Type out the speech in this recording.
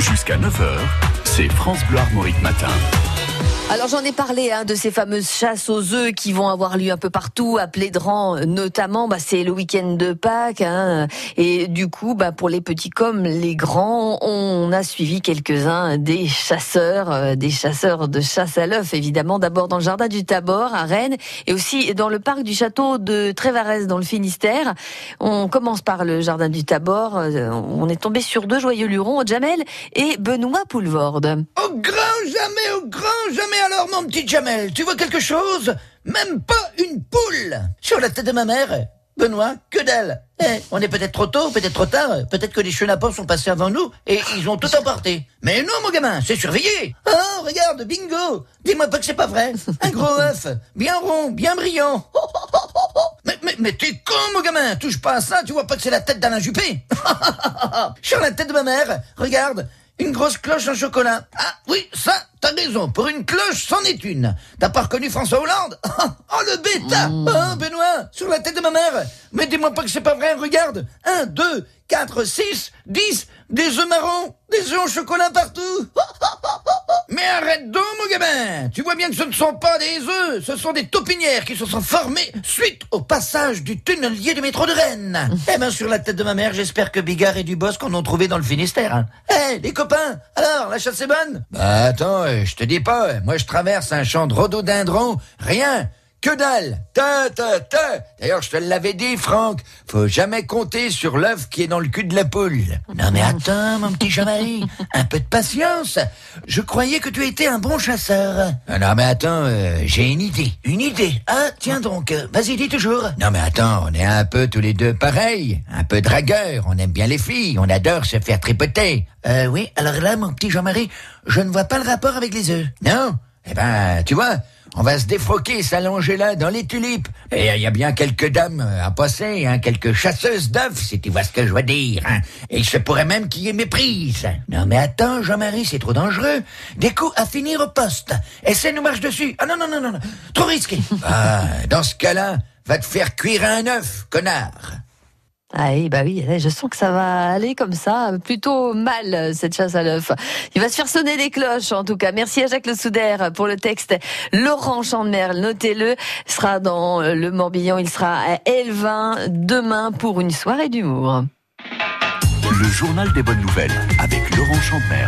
Jusqu'à 9h, c'est France Bleu Armorique Matin. Alors j'en ai parlé hein, de ces fameuses chasses aux œufs qui vont avoir lieu un peu partout, à Plédran notamment. Bah, c'est le week-end de Pâques hein, et du coup, bah, pour les petits comme les grands, on a suivi quelques-uns des chasseurs, euh, des chasseurs de chasse à l'œuf évidemment. D'abord dans le jardin du Tabor à Rennes et aussi dans le parc du château de Trévarès dans le Finistère. On commence par le jardin du Tabor. Euh, On est tombé sur deux joyeux lurons, Jamel et Benoît Poulvorde. Grand jamais, au grand jamais alors, mon petit Jamel, tu vois quelque chose? Même pas une poule. Sur la tête de ma mère Benoît, que dalle Eh, on est peut-être trop tôt, peut-être trop tard, peut-être que les chenapans sont passés avant nous et ils ont tout emporté. Mais non, mon gamin, c'est surveillé. Oh, regarde, bingo. Dis-moi pas que c'est pas vrai. Un gros œuf, bien rond, bien brillant. Mais, mais, mais t'es con, mon gamin. Touche pas à ça, tu vois pas que c'est la tête d'Alain Juppé. Sur la tête de ma mère, regarde une grosse cloche en chocolat. Ah oui, ça, t'as raison. Pour une cloche, c'en est une. T'as pas reconnu François Hollande Oh, le bêta Oh, Benoît, sur la tête de ma mère. Mais dis-moi pas que c'est pas vrai, regarde. Un, deux, quatre, six, dix, des œufs marrons, des œufs en chocolat partout. Mais gamin Tu vois bien que ce ne sont pas des œufs, ce sont des taupinières qui se sont formées suite au passage du tunnelier du métro de Rennes. eh ben, sur la tête de ma mère, j'espère que Bigard et Dubosc en ont trouvé dans le Finistère. hein. Eh, les copains, alors, la chasse est bonne? Bah attends, je te dis pas, moi je traverse un champ de rhododendron, rien que dalle D'ailleurs, je te l'avais dit, Franck, faut jamais compter sur l'œuf qui est dans le cul de la poule. Non mais attends, mon petit Jean-Marie, un peu de patience. Je croyais que tu étais un bon chasseur. Ah Non mais attends, euh, j'ai une idée. Une idée Ah, tiens donc, euh, vas-y, dis toujours. Non mais attends, on est un peu tous les deux pareils. Un peu dragueurs, on aime bien les filles, on adore se faire tripoter. Euh, oui, alors là, mon petit Jean-Marie, je ne vois pas le rapport avec les œufs. Non? Eh ben, tu vois, on va se défroquer, s'allonger là dans les tulipes. Et il y a bien quelques dames euh, à passer, hein, quelques chasseuses d'œufs, si tu vois ce que je veux dire. Hein. Et il se pourrait même qu'il y ait méprise. Non mais attends, Jean-Marie, c'est trop dangereux. Des coups à finir au poste. Essaie nous marche dessus. Ah non, non, non, non, non. trop risqué. Ah, dans ce cas-là, va te faire cuire un œuf, connard. Ah oui, bah oui, je sens que ça va aller comme ça, plutôt mal, cette chasse à l'œuf. Il va se faire sonner des cloches, en tout cas. Merci à Jacques Le Souder pour le texte. Laurent Chandemerle, notez-le, sera dans le Morbihan, il sera à Elvin demain pour une soirée d'humour. Le journal des bonnes nouvelles avec Laurent Chandemer.